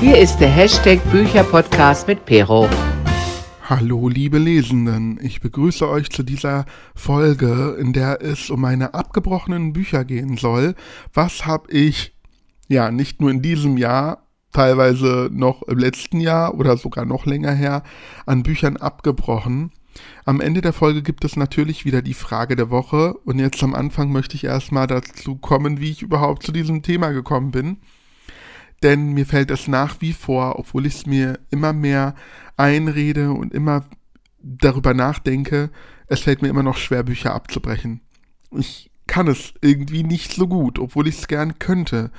Hier ist der Hashtag Bücherpodcast mit Pero. Hallo liebe Lesenden, ich begrüße euch zu dieser Folge, in der es um meine abgebrochenen Bücher gehen soll. Was habe ich, ja, nicht nur in diesem Jahr, teilweise noch im letzten Jahr oder sogar noch länger her, an Büchern abgebrochen. Am Ende der Folge gibt es natürlich wieder die Frage der Woche und jetzt am Anfang möchte ich erstmal dazu kommen, wie ich überhaupt zu diesem Thema gekommen bin. Denn mir fällt es nach wie vor, obwohl ich es mir immer mehr einrede und immer darüber nachdenke, es fällt mir immer noch schwer, Bücher abzubrechen. Ich kann es irgendwie nicht so gut, obwohl ich es gern könnte.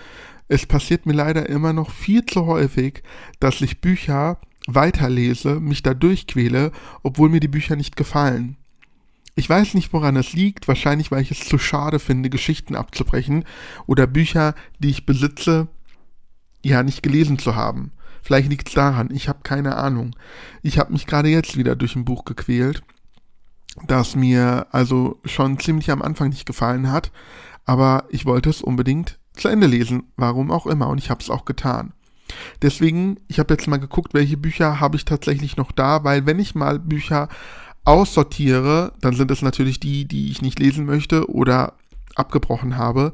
Es passiert mir leider immer noch viel zu häufig, dass ich Bücher weiterlese, mich da durchquäle, obwohl mir die Bücher nicht gefallen. Ich weiß nicht, woran es liegt, wahrscheinlich weil ich es zu schade finde, Geschichten abzubrechen oder Bücher, die ich besitze, ja nicht gelesen zu haben. Vielleicht liegt es daran, ich habe keine Ahnung. Ich habe mich gerade jetzt wieder durch ein Buch gequält, das mir also schon ziemlich am Anfang nicht gefallen hat, aber ich wollte es unbedingt zu Ende lesen, warum auch immer, und ich habe es auch getan. Deswegen, ich habe jetzt mal geguckt, welche Bücher habe ich tatsächlich noch da, weil wenn ich mal Bücher aussortiere, dann sind es natürlich die, die ich nicht lesen möchte oder abgebrochen habe.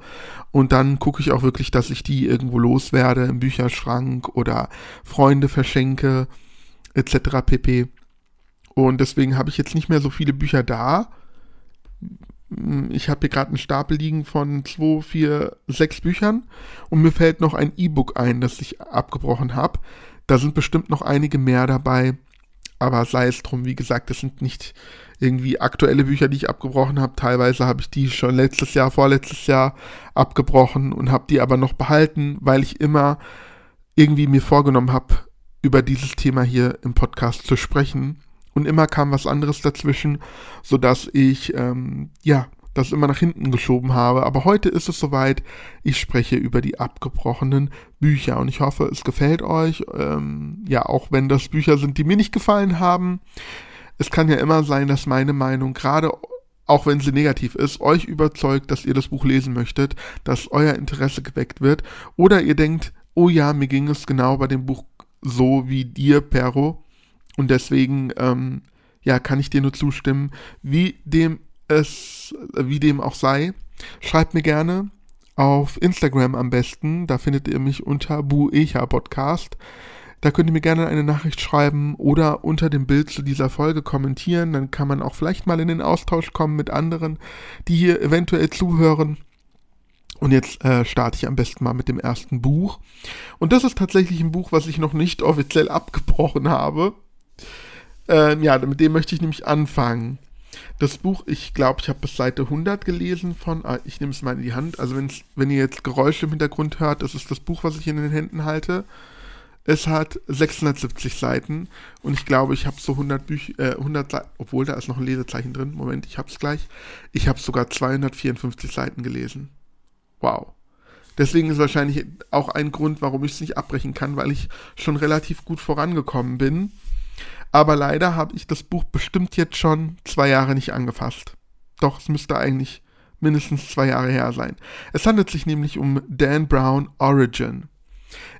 Und dann gucke ich auch wirklich, dass ich die irgendwo loswerde im Bücherschrank oder Freunde verschenke, etc. pp. Und deswegen habe ich jetzt nicht mehr so viele Bücher da. Ich habe hier gerade einen Stapel liegen von 2, 4, 6 Büchern und mir fällt noch ein E-Book ein, das ich abgebrochen habe. Da sind bestimmt noch einige mehr dabei, aber sei es drum, wie gesagt, das sind nicht irgendwie aktuelle Bücher, die ich abgebrochen habe. Teilweise habe ich die schon letztes Jahr, vorletztes Jahr abgebrochen und habe die aber noch behalten, weil ich immer irgendwie mir vorgenommen habe, über dieses Thema hier im Podcast zu sprechen. Und immer kam was anderes dazwischen, sodass ich, ähm, ja, das immer nach hinten geschoben habe. Aber heute ist es soweit. Ich spreche über die abgebrochenen Bücher und ich hoffe, es gefällt euch. Ähm, ja, auch wenn das Bücher sind, die mir nicht gefallen haben es kann ja immer sein, dass meine Meinung, gerade auch wenn sie negativ ist, euch überzeugt, dass ihr das Buch lesen möchtet, dass euer Interesse geweckt wird. Oder ihr denkt, oh ja, mir ging es genau bei dem Buch so wie dir, Pero. Und deswegen, ähm, ja, kann ich dir nur zustimmen, wie dem es, wie dem auch sei. Schreibt mir gerne auf Instagram am besten. Da findet ihr mich unter Buecha Podcast. Da könnt ihr mir gerne eine Nachricht schreiben oder unter dem Bild zu dieser Folge kommentieren. Dann kann man auch vielleicht mal in den Austausch kommen mit anderen, die hier eventuell zuhören. Und jetzt äh, starte ich am besten mal mit dem ersten Buch. Und das ist tatsächlich ein Buch, was ich noch nicht offiziell abgebrochen habe. Ähm, ja, mit dem möchte ich nämlich anfangen. Das Buch, ich glaube, ich habe bis Seite 100 gelesen von, ah, ich nehme es mal in die Hand, also wenn ihr jetzt Geräusche im Hintergrund hört, das ist das Buch, was ich in den Händen halte. Es hat 670 Seiten und ich glaube, ich habe so 100 Bücher, äh, 100 Seiten, obwohl da ist noch ein Lesezeichen drin. Moment, ich habe es gleich. Ich habe sogar 254 Seiten gelesen. Wow. Deswegen ist wahrscheinlich auch ein Grund, warum ich es nicht abbrechen kann, weil ich schon relativ gut vorangekommen bin. Aber leider habe ich das Buch bestimmt jetzt schon zwei Jahre nicht angefasst. Doch, es müsste eigentlich mindestens zwei Jahre her sein. Es handelt sich nämlich um Dan Brown Origin.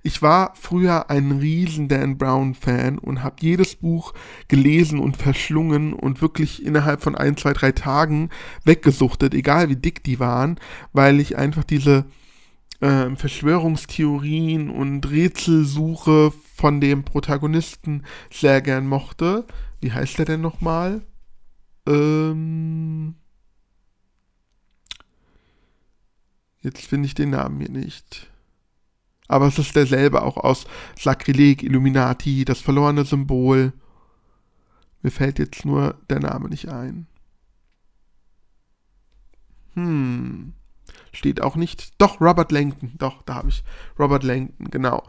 Ich war früher ein riesen Dan Brown-Fan und habe jedes Buch gelesen und verschlungen und wirklich innerhalb von ein, zwei, drei Tagen weggesuchtet, egal wie dick die waren, weil ich einfach diese äh, Verschwörungstheorien und Rätselsuche von dem Protagonisten sehr gern mochte. Wie heißt der denn nochmal? Ähm. Jetzt finde ich den Namen hier nicht. Aber es ist derselbe auch aus Sakrileg, Illuminati, das verlorene Symbol. Mir fällt jetzt nur der Name nicht ein. Hm. Steht auch nicht. Doch, Robert Langton. Doch, da habe ich. Robert Langton, genau.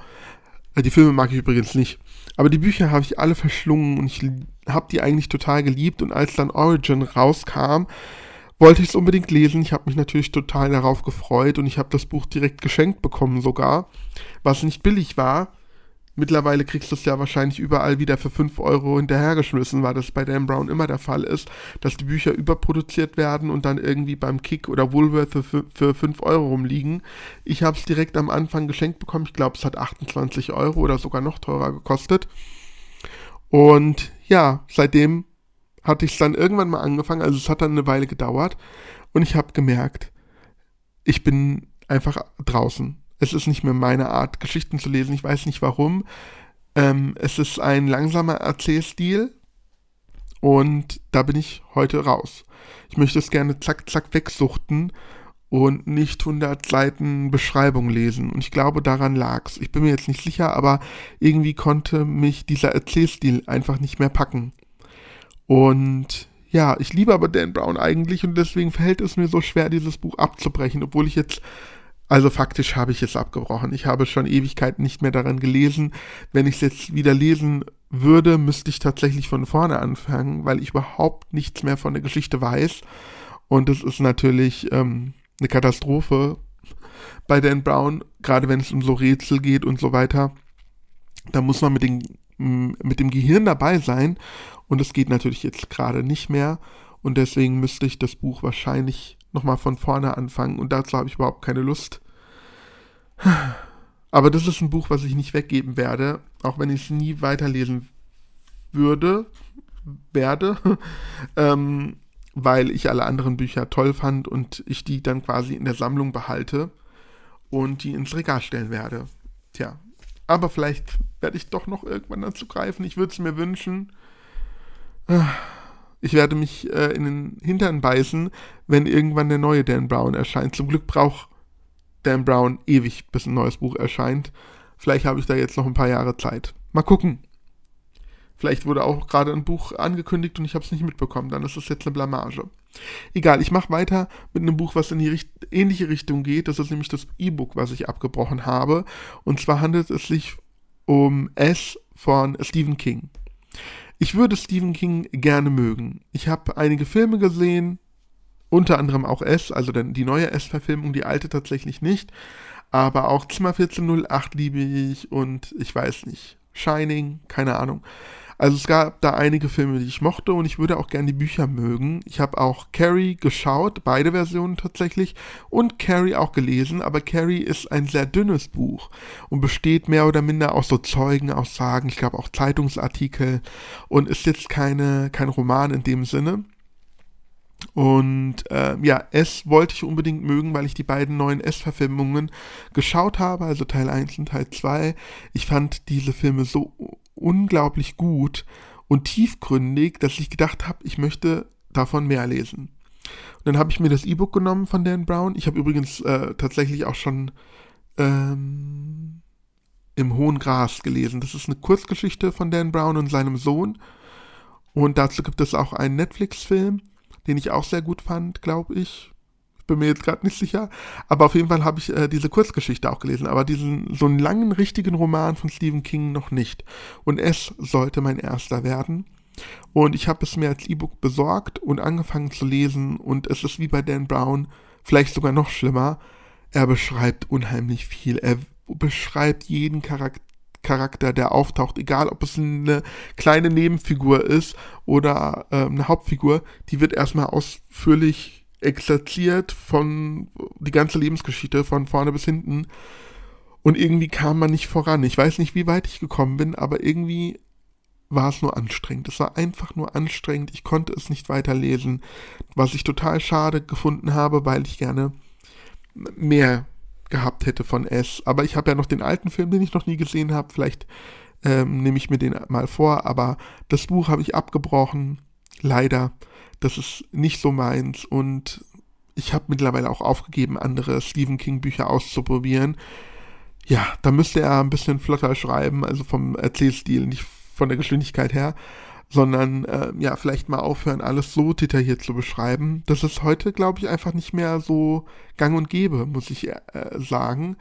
Äh, die Filme mag ich übrigens nicht. Aber die Bücher habe ich alle verschlungen und ich habe die eigentlich total geliebt. Und als dann Origin rauskam, wollte ich es unbedingt lesen. Ich habe mich natürlich total darauf gefreut und ich habe das Buch direkt geschenkt bekommen sogar, was nicht billig war. Mittlerweile kriegst du es ja wahrscheinlich überall wieder für 5 Euro hinterhergeschmissen, weil das bei Dan Brown immer der Fall ist, dass die Bücher überproduziert werden und dann irgendwie beim Kick oder Woolworth für, für 5 Euro rumliegen. Ich habe es direkt am Anfang geschenkt bekommen. Ich glaube, es hat 28 Euro oder sogar noch teurer gekostet. Und ja, seitdem hatte ich es dann irgendwann mal angefangen. Also es hat dann eine Weile gedauert. Und ich habe gemerkt, ich bin einfach draußen. Es ist nicht mehr meine Art, Geschichten zu lesen. Ich weiß nicht warum. Ähm, es ist ein langsamer Erzählstil und da bin ich heute raus. Ich möchte es gerne zack, zack wegsuchten und nicht 100 Seiten Beschreibung lesen. Und ich glaube, daran lag's. Ich bin mir jetzt nicht sicher, aber irgendwie konnte mich dieser Erzählstil einfach nicht mehr packen. Und ja, ich liebe aber Dan Brown eigentlich und deswegen fällt es mir so schwer, dieses Buch abzubrechen, obwohl ich jetzt also faktisch habe ich es abgebrochen. Ich habe schon Ewigkeiten nicht mehr daran gelesen. Wenn ich es jetzt wieder lesen würde, müsste ich tatsächlich von vorne anfangen, weil ich überhaupt nichts mehr von der Geschichte weiß. Und es ist natürlich ähm, eine Katastrophe bei Dan Brown, gerade wenn es um so Rätsel geht und so weiter. Da muss man mit, den, mit dem Gehirn dabei sein. Und es geht natürlich jetzt gerade nicht mehr. Und deswegen müsste ich das Buch wahrscheinlich nochmal von vorne anfangen und dazu habe ich überhaupt keine Lust. Aber das ist ein Buch, was ich nicht weggeben werde, auch wenn ich es nie weiterlesen würde, werde, ähm, weil ich alle anderen Bücher toll fand und ich die dann quasi in der Sammlung behalte und die ins Regal stellen werde. Tja, aber vielleicht werde ich doch noch irgendwann dazu greifen. Ich würde es mir wünschen. Ich werde mich äh, in den Hintern beißen, wenn irgendwann der neue Dan Brown erscheint. Zum Glück braucht Dan Brown ewig, bis ein neues Buch erscheint. Vielleicht habe ich da jetzt noch ein paar Jahre Zeit. Mal gucken. Vielleicht wurde auch gerade ein Buch angekündigt und ich habe es nicht mitbekommen. Dann ist es jetzt eine Blamage. Egal, ich mache weiter mit einem Buch, was in die richt ähnliche Richtung geht. Das ist nämlich das E-Book, was ich abgebrochen habe. Und zwar handelt es sich um S von Stephen King. Ich würde Stephen King gerne mögen. Ich habe einige Filme gesehen, unter anderem auch S, also die neue S-Verfilmung, die alte tatsächlich nicht. Aber auch Zimmer 1408 liebe ich und ich weiß nicht. Shining, keine Ahnung. Also es gab da einige Filme, die ich mochte und ich würde auch gerne die Bücher mögen. Ich habe auch Carrie geschaut, beide Versionen tatsächlich, und Carrie auch gelesen, aber Carrie ist ein sehr dünnes Buch und besteht mehr oder minder aus so Zeugenaussagen, ich glaube auch Zeitungsartikel und ist jetzt keine, kein Roman in dem Sinne. Und äh, ja, S wollte ich unbedingt mögen, weil ich die beiden neuen S-Verfilmungen geschaut habe, also Teil 1 und Teil 2. Ich fand diese Filme so unglaublich gut und tiefgründig, dass ich gedacht habe, ich möchte davon mehr lesen. Und dann habe ich mir das E-Book genommen von Dan Brown. Ich habe übrigens äh, tatsächlich auch schon ähm, im Hohen Gras gelesen. Das ist eine Kurzgeschichte von Dan Brown und seinem Sohn. Und dazu gibt es auch einen Netflix-Film, den ich auch sehr gut fand, glaube ich bin mir jetzt gerade nicht sicher. Aber auf jeden Fall habe ich äh, diese Kurzgeschichte auch gelesen. Aber diesen so einen langen, richtigen Roman von Stephen King noch nicht. Und es sollte mein erster werden. Und ich habe es mir als E-Book besorgt und angefangen zu lesen. Und es ist wie bei Dan Brown, vielleicht sogar noch schlimmer. Er beschreibt unheimlich viel. Er beschreibt jeden Charakter. Charakter, der auftaucht, egal ob es eine kleine Nebenfigur ist oder äh, eine Hauptfigur, die wird erstmal ausführlich exerziert von die ganze Lebensgeschichte von vorne bis hinten. Und irgendwie kam man nicht voran. Ich weiß nicht, wie weit ich gekommen bin, aber irgendwie war es nur anstrengend. Es war einfach nur anstrengend. Ich konnte es nicht weiterlesen, was ich total schade gefunden habe, weil ich gerne mehr gehabt hätte von S. Aber ich habe ja noch den alten Film, den ich noch nie gesehen habe. Vielleicht ähm, nehme ich mir den mal vor. Aber das Buch habe ich abgebrochen. Leider das ist nicht so meins und ich habe mittlerweile auch aufgegeben, andere Stephen King Bücher auszuprobieren. Ja, da müsste er ein bisschen flotter schreiben, also vom Erzählstil, nicht von der Geschwindigkeit her, sondern äh, ja, vielleicht mal aufhören, alles so detailliert zu beschreiben. Das ist heute, glaube ich, einfach nicht mehr so gang und gäbe, muss ich äh, sagen.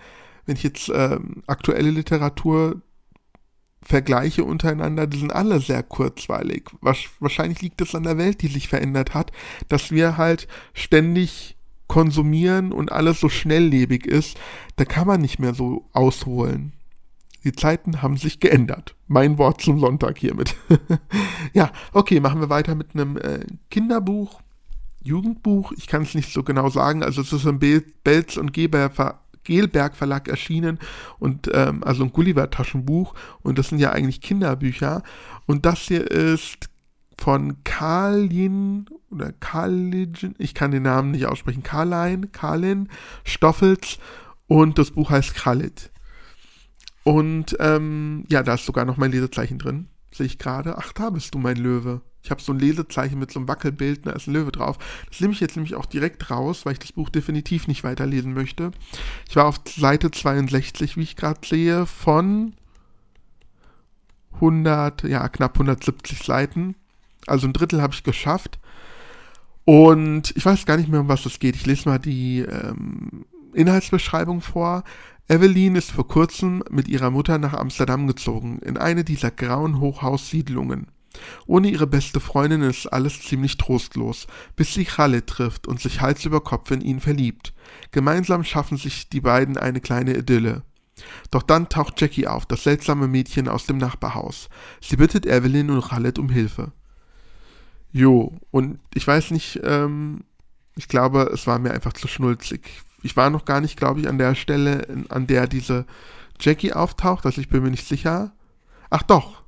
Wenn ich jetzt äh, aktuelle Literatur Vergleiche untereinander, die sind alle sehr kurzweilig. Wahrscheinlich liegt es an der Welt, die sich verändert hat, dass wir halt ständig konsumieren und alles so schnelllebig ist, da kann man nicht mehr so ausholen. Die Zeiten haben sich geändert. Mein Wort zum Sonntag hiermit. ja, okay, machen wir weiter mit einem äh, Kinderbuch, Jugendbuch. Ich kann es nicht so genau sagen. Also es ist im Belz und Geber Gelberg Verlag erschienen und ähm, also ein Gulliver Taschenbuch und das sind ja eigentlich Kinderbücher und das hier ist von Karlin oder Karlin, ich kann den Namen nicht aussprechen, Karlein, Karlin Stoffels und das Buch heißt Kralit. Und ähm, ja, da ist sogar noch mein Lesezeichen drin. Sehe ich gerade. Ach, da bist du, mein Löwe. Ich habe so ein Lesezeichen mit so einem Wackelbild, da ist ein Löwe drauf. Das nehme ich jetzt nämlich auch direkt raus, weil ich das Buch definitiv nicht weiterlesen möchte. Ich war auf Seite 62, wie ich gerade sehe, von 100, ja, knapp 170 Seiten. Also ein Drittel habe ich geschafft. Und ich weiß gar nicht mehr, um was es geht. Ich lese mal die ähm, Inhaltsbeschreibung vor. Evelyn ist vor kurzem mit ihrer Mutter nach Amsterdam gezogen, in eine dieser grauen Hochhaussiedlungen. Ohne ihre beste Freundin ist alles ziemlich trostlos, bis sie Khaled trifft und sich Hals über Kopf in ihn verliebt. Gemeinsam schaffen sich die beiden eine kleine Idylle. Doch dann taucht Jackie auf, das seltsame Mädchen aus dem Nachbarhaus. Sie bittet Evelyn und Khaled um Hilfe. Jo, und ich weiß nicht, ähm, ich glaube, es war mir einfach zu schnulzig ich war noch gar nicht, glaube ich, an der Stelle, an der diese Jackie auftaucht, also ich bin mir nicht sicher. Ach doch,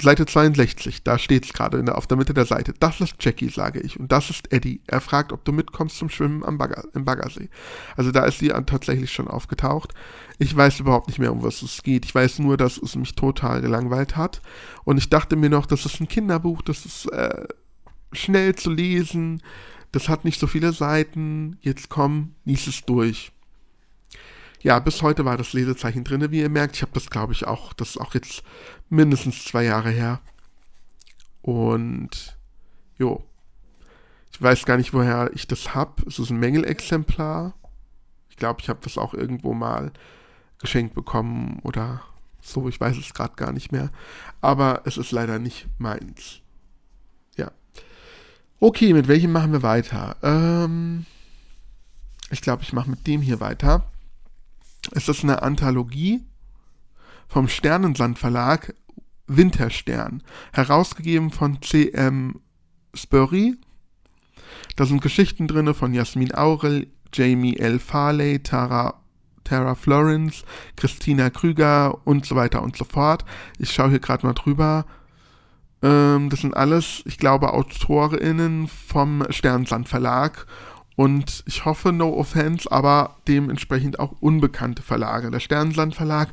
Seite 62, da steht es gerade auf der Mitte der Seite. Das ist Jackie, sage ich. Und das ist Eddie. Er fragt, ob du mitkommst zum Schwimmen am Bagger, im Baggersee. Also da ist sie tatsächlich schon aufgetaucht. Ich weiß überhaupt nicht mehr, um was es geht. Ich weiß nur, dass es mich total gelangweilt hat. Und ich dachte mir noch, das ist ein Kinderbuch, das ist äh, schnell zu lesen das hat nicht so viele Seiten, jetzt komm, lies es durch. Ja, bis heute war das Lesezeichen drin, wie ihr merkt. Ich habe das, glaube ich, auch, das ist auch jetzt mindestens zwei Jahre her. Und, jo. Ich weiß gar nicht, woher ich das habe. Es ist ein Mängelexemplar. Ich glaube, ich habe das auch irgendwo mal geschenkt bekommen oder so. Ich weiß es gerade gar nicht mehr. Aber es ist leider nicht meins. Okay, mit welchem machen wir weiter? Ähm, ich glaube, ich mache mit dem hier weiter. Es ist eine Anthologie vom Sternensand Verlag Winterstern, herausgegeben von C.M. Spurry. Da sind Geschichten drin von Jasmin Aurel, Jamie L. Farley, Tara, Tara Florence, Christina Krüger und so weiter und so fort. Ich schaue hier gerade mal drüber. Ähm, das sind alles, ich glaube, AutorInnen vom Sternensand Verlag. Und ich hoffe, no offense, aber dementsprechend auch unbekannte Verlage. Der Sternensand Verlag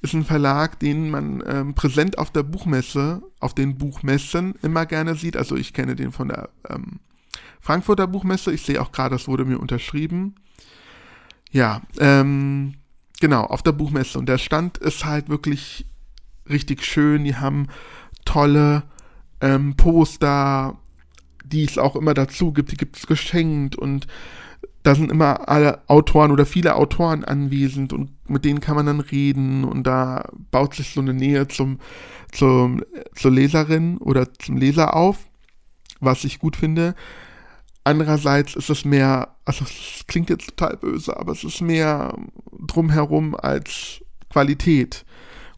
ist ein Verlag, den man ähm, präsent auf der Buchmesse, auf den Buchmessen immer gerne sieht. Also ich kenne den von der ähm, Frankfurter Buchmesse. Ich sehe auch gerade, das wurde mir unterschrieben. Ja, ähm, genau, auf der Buchmesse. Und der Stand ist halt wirklich richtig schön. Die haben tolle ähm, Poster, die es auch immer dazu gibt, die gibt es geschenkt und da sind immer alle Autoren oder viele Autoren anwesend und mit denen kann man dann reden und da baut sich so eine Nähe zum, zum, zur Leserin oder zum Leser auf, was ich gut finde. Andererseits ist es mehr, also es klingt jetzt total böse, aber es ist mehr drumherum als Qualität.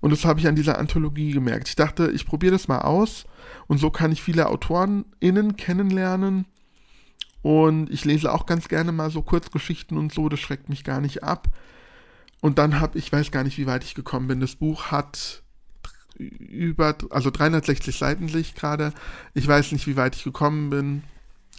Und das habe ich an dieser Anthologie gemerkt. Ich dachte, ich probiere das mal aus und so kann ich viele AutorenInnen kennenlernen. Und ich lese auch ganz gerne mal so Kurzgeschichten und so, das schreckt mich gar nicht ab. Und dann habe ich, weiß gar nicht, wie weit ich gekommen bin. Das Buch hat über, also 360 Seiten sehe ich gerade. Ich weiß nicht, wie weit ich gekommen bin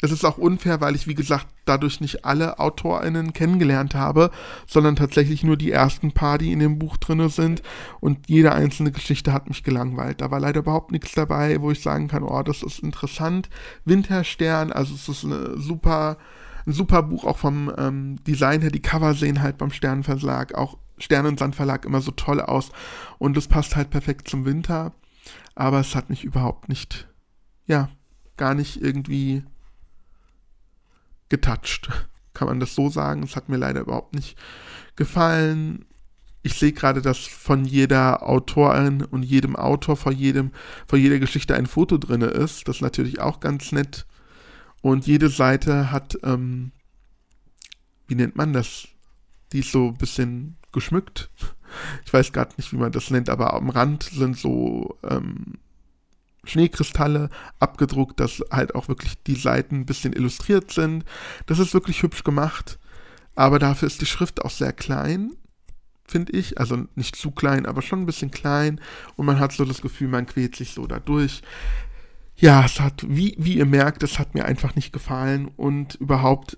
es ist auch unfair, weil ich, wie gesagt, dadurch nicht alle AutorInnen kennengelernt habe, sondern tatsächlich nur die ersten paar, die in dem Buch drin sind. Und jede einzelne Geschichte hat mich gelangweilt. Da war leider überhaupt nichts dabei, wo ich sagen kann, oh, das ist interessant. Winterstern, also es ist eine super, ein super Buch, auch vom ähm, Design her. Die Cover sehen halt beim Sternenverlag, auch Sternensand Verlag immer so toll aus. Und es passt halt perfekt zum Winter. Aber es hat mich überhaupt nicht, ja, gar nicht irgendwie getouched. Kann man das so sagen? Es hat mir leider überhaupt nicht gefallen. Ich sehe gerade, dass von jeder Autorin und jedem Autor vor jedem, vor jeder Geschichte ein Foto drin ist. Das ist natürlich auch ganz nett. Und jede Seite hat, ähm, wie nennt man das? Die ist so ein bisschen geschmückt. ich weiß gerade nicht, wie man das nennt, aber am Rand sind so ähm, Schneekristalle abgedruckt, dass halt auch wirklich die Seiten ein bisschen illustriert sind. Das ist wirklich hübsch gemacht, aber dafür ist die Schrift auch sehr klein, finde ich. Also nicht zu klein, aber schon ein bisschen klein und man hat so das Gefühl, man quält sich so dadurch. Ja, es hat, wie, wie ihr merkt, es hat mir einfach nicht gefallen und überhaupt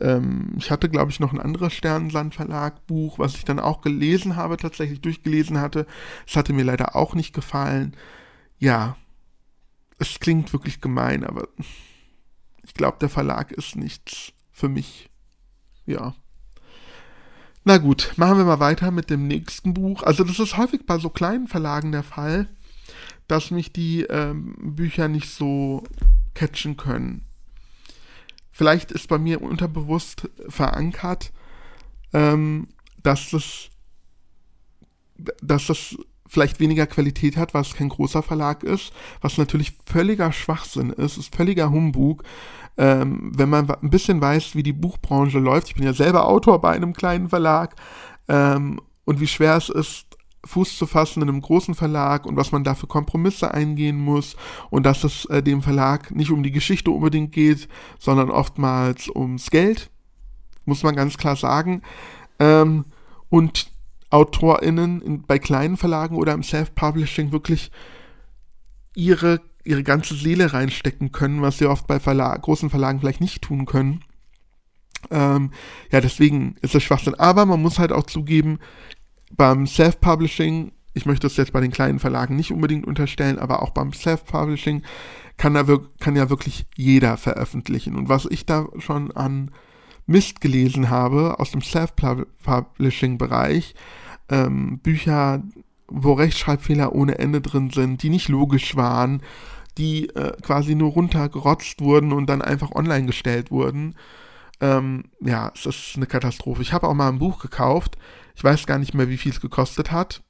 ähm, ich hatte, glaube ich, noch ein anderes Sternenland-Verlag-Buch, was ich dann auch gelesen habe, tatsächlich durchgelesen hatte. Es hatte mir leider auch nicht gefallen. Ja, es klingt wirklich gemein, aber ich glaube, der Verlag ist nichts für mich. Ja. Na gut, machen wir mal weiter mit dem nächsten Buch. Also das ist häufig bei so kleinen Verlagen der Fall, dass mich die ähm, Bücher nicht so catchen können. Vielleicht ist bei mir unterbewusst verankert, ähm, dass das, dass das vielleicht weniger Qualität hat, was kein großer Verlag ist, was natürlich völliger Schwachsinn ist, ist völliger Humbug. Ähm, wenn man ein bisschen weiß, wie die Buchbranche läuft, ich bin ja selber Autor bei einem kleinen Verlag ähm, und wie schwer es ist, Fuß zu fassen in einem großen Verlag und was man da für Kompromisse eingehen muss und dass es äh, dem Verlag nicht um die Geschichte unbedingt geht, sondern oftmals ums Geld, muss man ganz klar sagen. Ähm, und AutorInnen in, bei kleinen Verlagen oder im Self-Publishing wirklich ihre, ihre ganze Seele reinstecken können, was sie oft bei Verlag, großen Verlagen vielleicht nicht tun können. Ähm, ja, deswegen ist es Schwachsinn. Aber man muss halt auch zugeben, beim Self-Publishing, ich möchte das jetzt bei den kleinen Verlagen nicht unbedingt unterstellen, aber auch beim Self-Publishing kann, kann ja wirklich jeder veröffentlichen. Und was ich da schon an Mist gelesen habe aus dem Self-Publishing-Bereich, ähm, Bücher, wo Rechtschreibfehler ohne Ende drin sind, die nicht logisch waren, die äh, quasi nur runtergerotzt wurden und dann einfach online gestellt wurden. Ähm, ja, es ist eine Katastrophe. Ich habe auch mal ein Buch gekauft, ich weiß gar nicht mehr, wie viel es gekostet hat.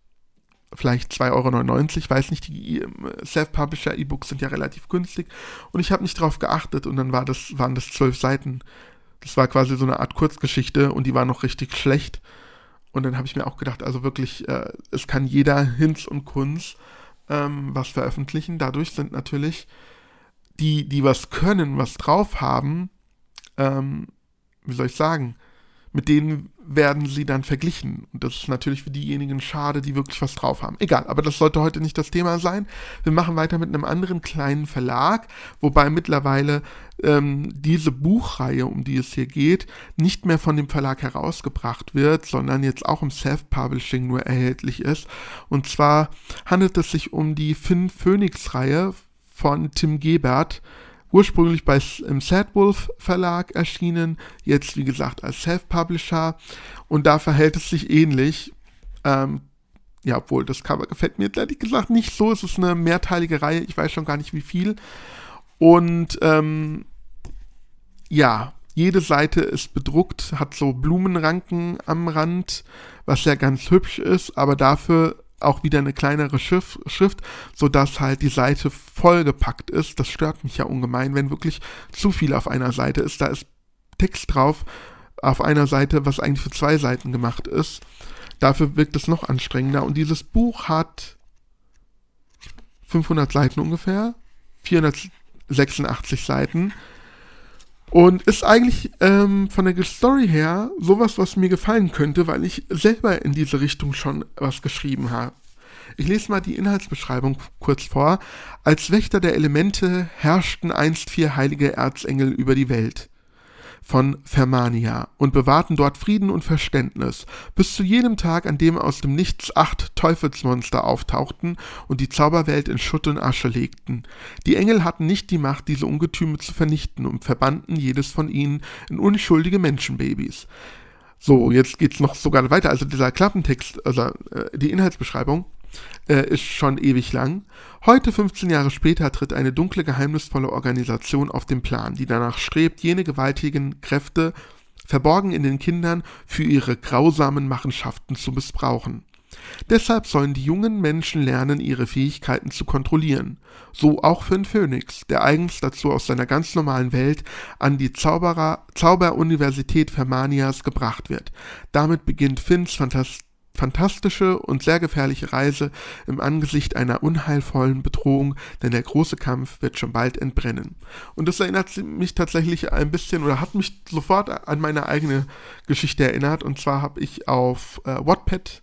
Vielleicht 2,99 Euro, ich weiß nicht, die ähm, Self-Publisher-E-Books sind ja relativ günstig. Und ich habe nicht darauf geachtet und dann war das, waren das zwölf Seiten. Das war quasi so eine Art Kurzgeschichte und die war noch richtig schlecht. Und dann habe ich mir auch gedacht, also wirklich, äh, es kann jeder Hinz und Kunz ähm, was veröffentlichen. Dadurch sind natürlich die, die was können, was drauf haben, ähm, wie soll ich sagen, mit denen werden sie dann verglichen. Und das ist natürlich für diejenigen schade, die wirklich was drauf haben. Egal, aber das sollte heute nicht das Thema sein. Wir machen weiter mit einem anderen kleinen Verlag, wobei mittlerweile ähm, diese Buchreihe, um die es hier geht, nicht mehr von dem Verlag herausgebracht wird, sondern jetzt auch im Self-Publishing nur erhältlich ist. Und zwar handelt es sich um die Finn Phoenix-Reihe von Tim Gebert ursprünglich bei, im Sadwolf Verlag erschienen, jetzt wie gesagt als Self-Publisher und da verhält es sich ähnlich. Ähm, ja, obwohl das Cover gefällt mir ehrlich gesagt nicht so. Es ist eine mehrteilige Reihe, ich weiß schon gar nicht wie viel. Und ähm, ja, jede Seite ist bedruckt, hat so Blumenranken am Rand, was ja ganz hübsch ist, aber dafür auch wieder eine kleinere Schrift, Schrift, sodass halt die Seite vollgepackt ist. Das stört mich ja ungemein, wenn wirklich zu viel auf einer Seite ist. Da ist Text drauf auf einer Seite, was eigentlich für zwei Seiten gemacht ist. Dafür wirkt es noch anstrengender. Und dieses Buch hat 500 Seiten ungefähr, 486 Seiten. Und ist eigentlich ähm, von der Story her sowas, was mir gefallen könnte, weil ich selber in diese Richtung schon was geschrieben habe. Ich lese mal die Inhaltsbeschreibung kurz vor. Als Wächter der Elemente herrschten einst vier heilige Erzengel über die Welt von Fermania und bewahrten dort Frieden und Verständnis, bis zu jenem Tag, an dem aus dem Nichts acht Teufelsmonster auftauchten und die Zauberwelt in Schutt und Asche legten. Die Engel hatten nicht die Macht, diese Ungetüme zu vernichten und verbannten jedes von ihnen in unschuldige Menschenbabys. So, jetzt geht's noch sogar weiter. Also dieser Klappentext, also äh, die Inhaltsbeschreibung äh, ist schon ewig lang. Heute, 15 Jahre später, tritt eine dunkle, geheimnisvolle Organisation auf den Plan, die danach strebt, jene gewaltigen Kräfte, verborgen in den Kindern, für ihre grausamen Machenschaften zu missbrauchen. Deshalb sollen die jungen Menschen lernen, ihre Fähigkeiten zu kontrollieren. So auch für den Phönix, der eigens dazu aus seiner ganz normalen Welt an die Zauberer, Zauberuniversität Fermanias gebracht wird. Damit beginnt Finns Fantas fantastische und sehr gefährliche Reise im Angesicht einer unheilvollen Bedrohung, denn der große Kampf wird schon bald entbrennen. Und das erinnert mich tatsächlich ein bisschen oder hat mich sofort an meine eigene Geschichte erinnert. Und zwar habe ich auf äh, Wattpad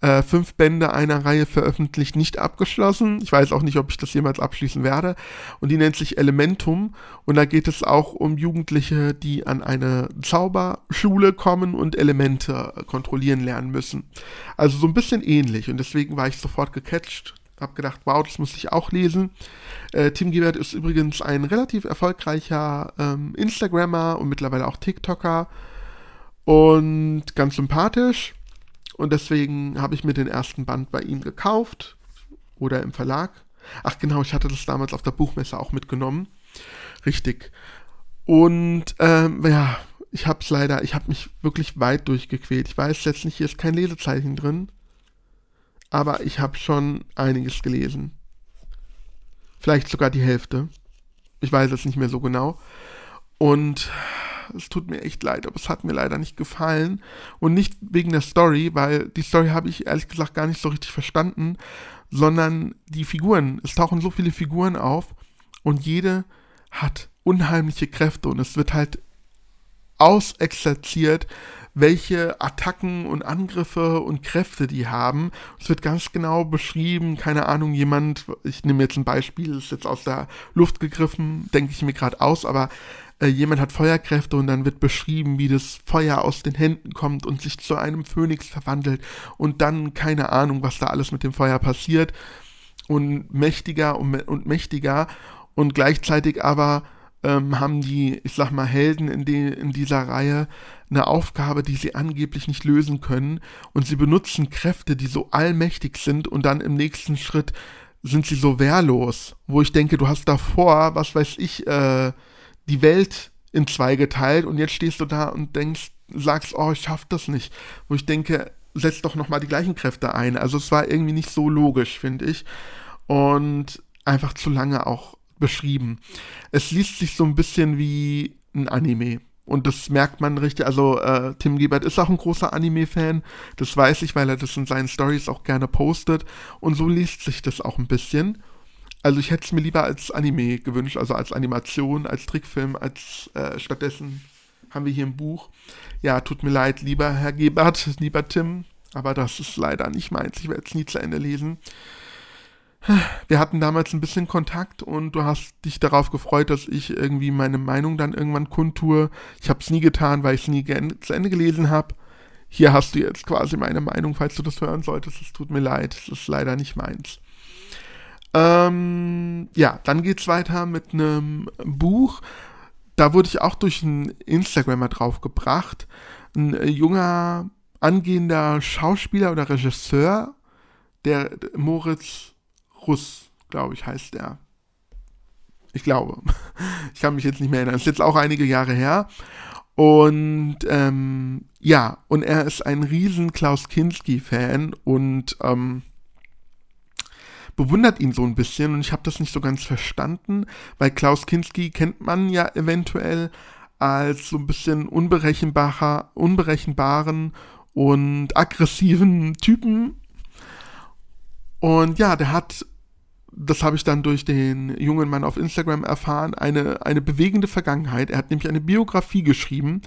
äh, fünf Bände einer Reihe veröffentlicht, nicht abgeschlossen. Ich weiß auch nicht, ob ich das jemals abschließen werde. Und die nennt sich Elementum. Und da geht es auch um Jugendliche, die an eine Zauberschule kommen und Elemente kontrollieren lernen müssen. Also so ein bisschen ähnlich. Und deswegen war ich sofort gecatcht. Hab gedacht, wow, das muss ich auch lesen. Äh, Tim Gebert ist übrigens ein relativ erfolgreicher ähm, Instagrammer und mittlerweile auch TikToker. Und ganz sympathisch. Und deswegen habe ich mir den ersten Band bei ihm gekauft oder im Verlag. Ach genau, ich hatte das damals auf der Buchmesse auch mitgenommen. Richtig. Und ähm, ja, ich habe es leider, ich habe mich wirklich weit durchgequält. Ich weiß jetzt nicht, hier ist kein Lesezeichen drin. Aber ich habe schon einiges gelesen. Vielleicht sogar die Hälfte. Ich weiß es nicht mehr so genau. Und es tut mir echt leid, aber es hat mir leider nicht gefallen. Und nicht wegen der Story, weil die Story habe ich ehrlich gesagt gar nicht so richtig verstanden, sondern die Figuren. Es tauchen so viele Figuren auf und jede hat unheimliche Kräfte und es wird halt ausexerziert, welche Attacken und Angriffe und Kräfte die haben. Es wird ganz genau beschrieben, keine Ahnung, jemand, ich nehme jetzt ein Beispiel, ist jetzt aus der Luft gegriffen, denke ich mir gerade aus, aber äh, jemand hat Feuerkräfte und dann wird beschrieben, wie das Feuer aus den Händen kommt und sich zu einem Phönix verwandelt und dann keine Ahnung, was da alles mit dem Feuer passiert. Und mächtiger und, und mächtiger. Und gleichzeitig aber ähm, haben die, ich sag mal, Helden in, die, in dieser Reihe eine Aufgabe, die sie angeblich nicht lösen können. Und sie benutzen Kräfte, die so allmächtig sind und dann im nächsten Schritt sind sie so wehrlos, wo ich denke, du hast davor, was weiß ich, äh, die Welt in zwei geteilt und jetzt stehst du da und denkst, sagst, oh, ich schaff das nicht. Wo ich denke, setz doch nochmal die gleichen Kräfte ein. Also es war irgendwie nicht so logisch, finde ich. Und einfach zu lange auch beschrieben. Es liest sich so ein bisschen wie ein Anime. Und das merkt man richtig. Also, äh, Tim Gebert ist auch ein großer Anime-Fan. Das weiß ich, weil er das in seinen Stories auch gerne postet. Und so liest sich das auch ein bisschen. Also ich hätte es mir lieber als Anime gewünscht, also als Animation, als Trickfilm, als äh, stattdessen haben wir hier ein Buch. Ja, tut mir leid, lieber Herr Gebert, lieber Tim, aber das ist leider nicht meins. Ich werde es nie zu Ende lesen. Wir hatten damals ein bisschen Kontakt und du hast dich darauf gefreut, dass ich irgendwie meine Meinung dann irgendwann kundtue. Ich habe es nie getan, weil ich es nie zu Ende gelesen habe. Hier hast du jetzt quasi meine Meinung, falls du das hören solltest. Es tut mir leid, es ist leider nicht meins. Ähm, ja, dann geht's weiter mit einem Buch. Da wurde ich auch durch einen Instagrammer draufgebracht. Ein junger, angehender Schauspieler oder Regisseur, der Moritz Russ, glaube ich, heißt der. Ich glaube. Ich kann mich jetzt nicht mehr erinnern. Das ist jetzt auch einige Jahre her. Und ähm, ja, und er ist ein riesen Klaus Kinski-Fan und ähm, bewundert ihn so ein bisschen und ich habe das nicht so ganz verstanden, weil Klaus Kinski kennt man ja eventuell als so ein bisschen unberechenbarer, unberechenbaren und aggressiven Typen. Und ja, der hat, das habe ich dann durch den jungen Mann auf Instagram erfahren, eine, eine bewegende Vergangenheit. Er hat nämlich eine Biografie geschrieben.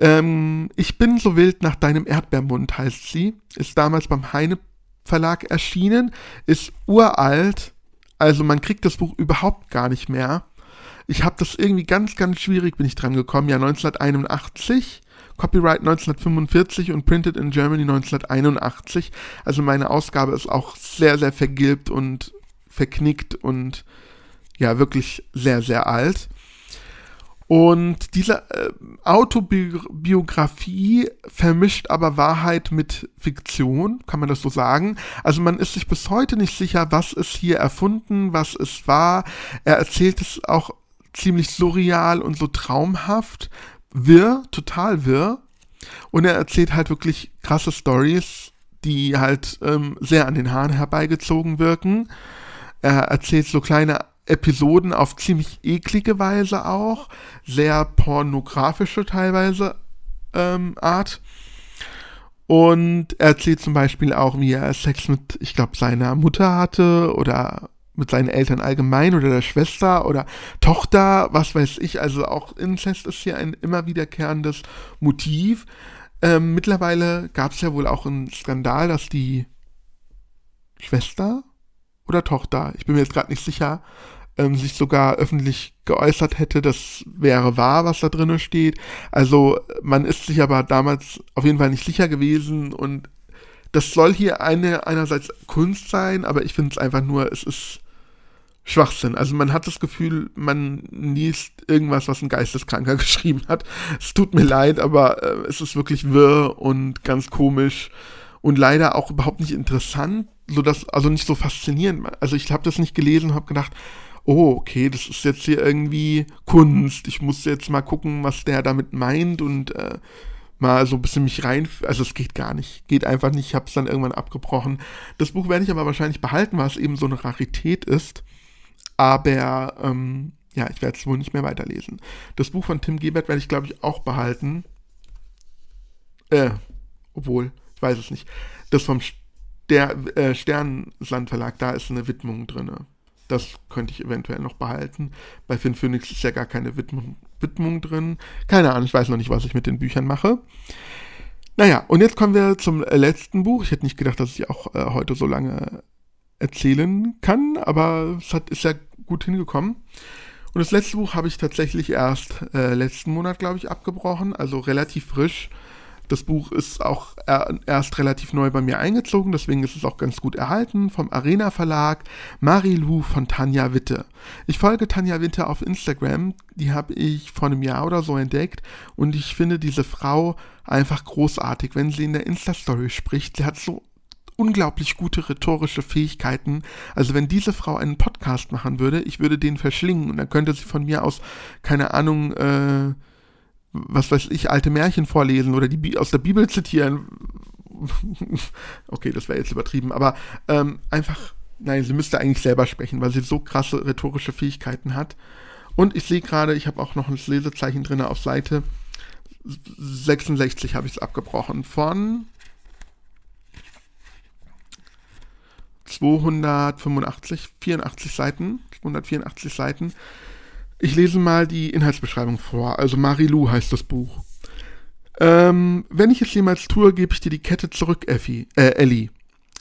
Ähm, ich bin so wild nach deinem Erdbeermund heißt sie. Ist damals beim Heine Verlag erschienen, ist uralt, also man kriegt das Buch überhaupt gar nicht mehr. Ich habe das irgendwie ganz, ganz schwierig, bin ich dran gekommen, ja 1981, Copyright 1945 und Printed in Germany 1981. Also meine Ausgabe ist auch sehr, sehr vergilbt und verknickt und ja, wirklich sehr, sehr alt. Und diese äh, Autobiografie vermischt aber Wahrheit mit Fiktion, kann man das so sagen. Also man ist sich bis heute nicht sicher, was ist hier erfunden, was es war. Er erzählt es auch ziemlich surreal und so traumhaft, wirr, total wirr. Und er erzählt halt wirklich krasse Stories, die halt ähm, sehr an den Haaren herbeigezogen wirken. Er erzählt so kleine Episoden auf ziemlich eklige Weise auch, sehr pornografische teilweise ähm, Art. Und er erzählt zum Beispiel auch, wie er Sex mit, ich glaube, seiner Mutter hatte oder mit seinen Eltern allgemein oder der Schwester oder Tochter, was weiß ich. Also auch Inzest ist hier ein immer wiederkehrendes Motiv. Ähm, mittlerweile gab es ja wohl auch einen Skandal, dass die Schwester oder Tochter, ich bin mir jetzt gerade nicht sicher, ähm, sich sogar öffentlich geäußert hätte, das wäre wahr, was da drinnen steht. Also man ist sich aber damals auf jeden Fall nicht sicher gewesen und das soll hier eine einerseits Kunst sein, aber ich finde es einfach nur, es ist Schwachsinn. Also man hat das Gefühl, man liest irgendwas, was ein Geisteskranker geschrieben hat. Es tut mir leid, aber äh, es ist wirklich wirr und ganz komisch und leider auch überhaupt nicht interessant, so also nicht so faszinierend. Also ich habe das nicht gelesen und habe gedacht, oh, okay, das ist jetzt hier irgendwie Kunst. Ich muss jetzt mal gucken, was der damit meint und äh, mal so ein bisschen mich rein. Also es geht gar nicht. Geht einfach nicht. Ich habe es dann irgendwann abgebrochen. Das Buch werde ich aber wahrscheinlich behalten, weil es eben so eine Rarität ist. Aber ähm, ja, ich werde es wohl nicht mehr weiterlesen. Das Buch von Tim Gebert werde ich, glaube ich, auch behalten. Äh, obwohl, ich weiß es nicht. Das vom der äh, Sternensand Verlag, da ist eine Widmung drin. Das könnte ich eventuell noch behalten. Bei Finn Phoenix ist ja gar keine Widmung, Widmung drin. Keine Ahnung, ich weiß noch nicht, was ich mit den Büchern mache. Naja, und jetzt kommen wir zum letzten Buch. Ich hätte nicht gedacht, dass ich auch äh, heute so lange erzählen kann, aber es hat, ist ja gut hingekommen. Und das letzte Buch habe ich tatsächlich erst äh, letzten Monat, glaube ich, abgebrochen, also relativ frisch. Das Buch ist auch erst relativ neu bei mir eingezogen, deswegen ist es auch ganz gut erhalten. Vom Arena Verlag, Marilou von Tanja Witte. Ich folge Tanja Witte auf Instagram, die habe ich vor einem Jahr oder so entdeckt und ich finde diese Frau einfach großartig, wenn sie in der Insta-Story spricht. Sie hat so unglaublich gute rhetorische Fähigkeiten. Also wenn diese Frau einen Podcast machen würde, ich würde den verschlingen und dann könnte sie von mir aus, keine Ahnung, äh, was weiß ich, alte Märchen vorlesen oder die aus der Bibel zitieren. okay, das wäre jetzt übertrieben, aber ähm, einfach, nein, sie müsste eigentlich selber sprechen, weil sie so krasse rhetorische Fähigkeiten hat. Und ich sehe gerade, ich habe auch noch ein Lesezeichen drin auf Seite 66 habe ich es abgebrochen von 285, 84 Seiten, 284 Seiten. Ich lese mal die Inhaltsbeschreibung vor. Also Marilou heißt das Buch. Ähm, wenn ich es jemals tue, gebe ich dir die Kette zurück, Effi, äh, Ellie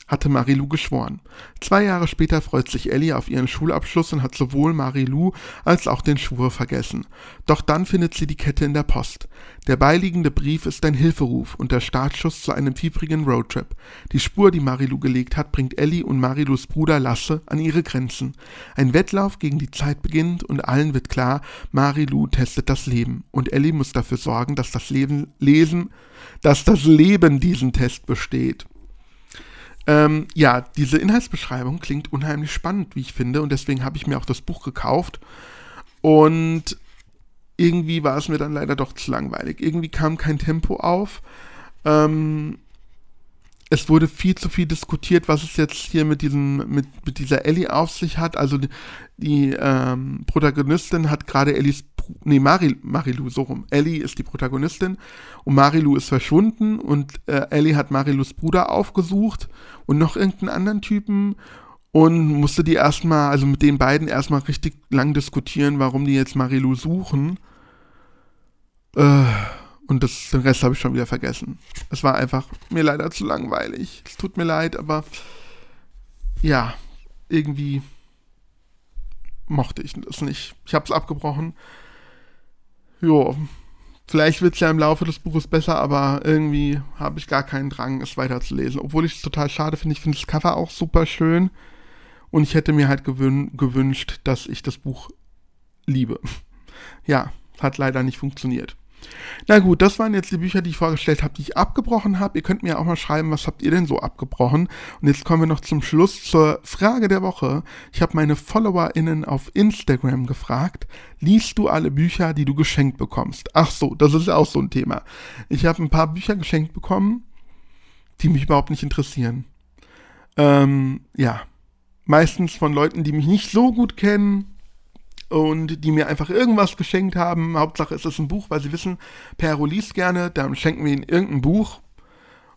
hatte Marilou geschworen. Zwei Jahre später freut sich Ellie auf ihren Schulabschluss und hat sowohl Marilou als auch den Schwur vergessen. Doch dann findet sie die Kette in der Post. Der beiliegende Brief ist ein Hilferuf und der Startschuss zu einem fiebrigen Roadtrip. Die Spur, die Marilou gelegt hat, bringt Ellie und Marilous Bruder Lasse an ihre Grenzen. Ein Wettlauf gegen die Zeit beginnt und allen wird klar, Marilou testet das Leben und Ellie muss dafür sorgen, dass das Leben lesen, dass das Leben diesen Test besteht. Ähm, ja, diese Inhaltsbeschreibung klingt unheimlich spannend, wie ich finde, und deswegen habe ich mir auch das Buch gekauft. Und irgendwie war es mir dann leider doch zu langweilig. Irgendwie kam kein Tempo auf. Ähm, es wurde viel zu viel diskutiert, was es jetzt hier mit diesem, mit, mit dieser Ellie auf sich hat. Also die, die ähm, Protagonistin hat gerade Ellies, nee, Maril, Marilou, so rum. Ellie ist die Protagonistin und Marilou ist verschwunden und äh, Ellie hat Marilous Bruder aufgesucht und noch irgendeinen anderen Typen und musste die erstmal, also mit den beiden erstmal richtig lang diskutieren, warum die jetzt Marilou suchen. Äh, und das, den Rest habe ich schon wieder vergessen. Es war einfach mir leider zu langweilig. Es tut mir leid, aber ja, irgendwie mochte ich das nicht. Ich habe es abgebrochen. Jo, vielleicht wird es ja im Laufe des Buches besser, aber irgendwie habe ich gar keinen Drang, es weiterzulesen. Obwohl ich es total schade finde. Ich finde das Cover auch super schön. Und ich hätte mir halt gewün gewünscht, dass ich das Buch liebe. Ja, hat leider nicht funktioniert. Na gut, das waren jetzt die Bücher, die ich vorgestellt habe, die ich abgebrochen habe. Ihr könnt mir auch mal schreiben, was habt ihr denn so abgebrochen? Und jetzt kommen wir noch zum Schluss zur Frage der Woche. Ich habe meine FollowerInnen auf Instagram gefragt, liest du alle Bücher, die du geschenkt bekommst? Ach so, das ist auch so ein Thema. Ich habe ein paar Bücher geschenkt bekommen, die mich überhaupt nicht interessieren. Ähm, ja. Meistens von Leuten, die mich nicht so gut kennen und die mir einfach irgendwas geschenkt haben. Hauptsache ist es ein Buch, weil sie wissen, Pero liest gerne, dann schenken wir ihnen irgendein Buch.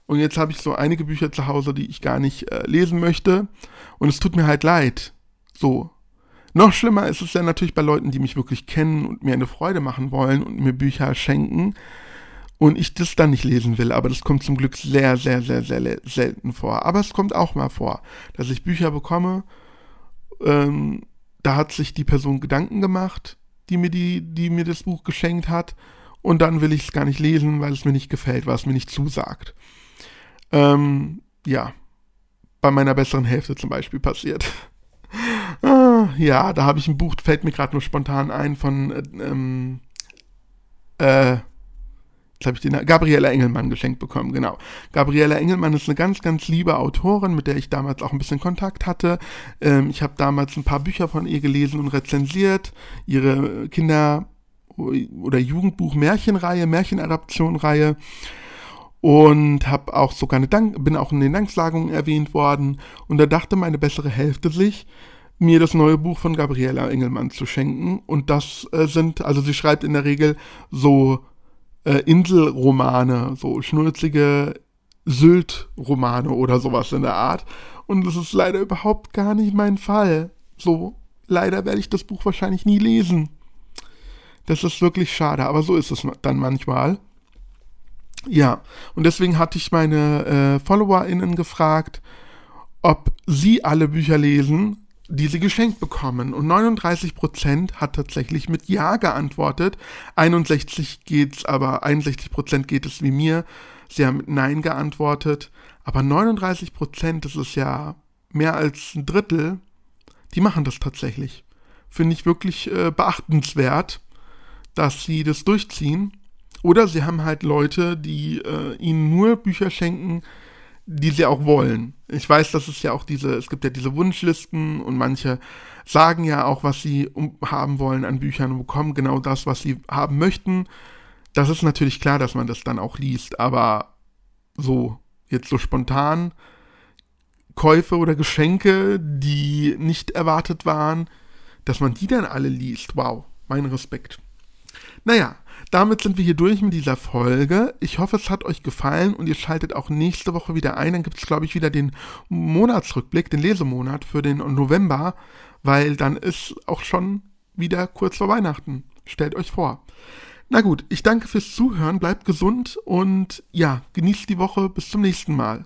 Und jetzt habe ich so einige Bücher zu Hause, die ich gar nicht äh, lesen möchte. Und es tut mir halt leid. So. Noch schlimmer ist es ja natürlich bei Leuten, die mich wirklich kennen und mir eine Freude machen wollen und mir Bücher schenken. Und ich das dann nicht lesen will. Aber das kommt zum Glück sehr, sehr, sehr, sehr selten vor. Aber es kommt auch mal vor, dass ich Bücher bekomme. Ähm, da hat sich die Person Gedanken gemacht, die mir, die, die mir das Buch geschenkt hat. Und dann will ich es gar nicht lesen, weil es mir nicht gefällt, weil es mir nicht zusagt. Ähm, ja, bei meiner besseren Hälfte zum Beispiel passiert. ah, ja, da habe ich ein Buch, fällt mir gerade nur spontan ein, von ähm, äh, jetzt habe ich den Gabriela Engelmann geschenkt bekommen, genau. Gabriela Engelmann ist eine ganz, ganz liebe Autorin, mit der ich damals auch ein bisschen Kontakt hatte. Ähm, ich habe damals ein paar Bücher von ihr gelesen und rezensiert. Ihre Kinder- oder Jugendbuch Märchenreihe, Märchenadaptionreihe und habe auch sogar eine Dank bin auch in den Danksagungen erwähnt worden und da dachte meine bessere Hälfte sich mir das neue Buch von Gabriela Engelmann zu schenken und das äh, sind also sie schreibt in der Regel so äh, Inselromane so schnulzige Sylt-Romane oder sowas in der Art. Und das ist leider überhaupt gar nicht mein Fall. So leider werde ich das Buch wahrscheinlich nie lesen. Das ist wirklich schade aber so ist es dann manchmal. Ja, und deswegen hatte ich meine äh, FollowerInnen gefragt, ob sie alle Bücher lesen, die sie geschenkt bekommen. Und 39% hat tatsächlich mit Ja geantwortet. 61% geht's, aber 61% geht es wie mir. Sie haben mit Nein geantwortet. Aber 39%, das ist ja mehr als ein Drittel, die machen das tatsächlich. Finde ich wirklich äh, beachtenswert, dass sie das durchziehen. Oder sie haben halt Leute, die äh, ihnen nur Bücher schenken, die sie auch wollen. Ich weiß, dass es ja auch diese, es gibt ja diese Wunschlisten und manche sagen ja auch, was sie haben wollen an Büchern und bekommen genau das, was sie haben möchten. Das ist natürlich klar, dass man das dann auch liest, aber so, jetzt so spontan Käufe oder Geschenke, die nicht erwartet waren, dass man die dann alle liest. Wow, mein Respekt. Naja, damit sind wir hier durch mit dieser Folge. Ich hoffe, es hat euch gefallen und ihr schaltet auch nächste Woche wieder ein. Dann gibt es, glaube ich, wieder den Monatsrückblick, den Lesemonat für den November, weil dann ist auch schon wieder kurz vor Weihnachten. Stellt euch vor. Na gut, ich danke fürs Zuhören, bleibt gesund und ja, genießt die Woche. Bis zum nächsten Mal.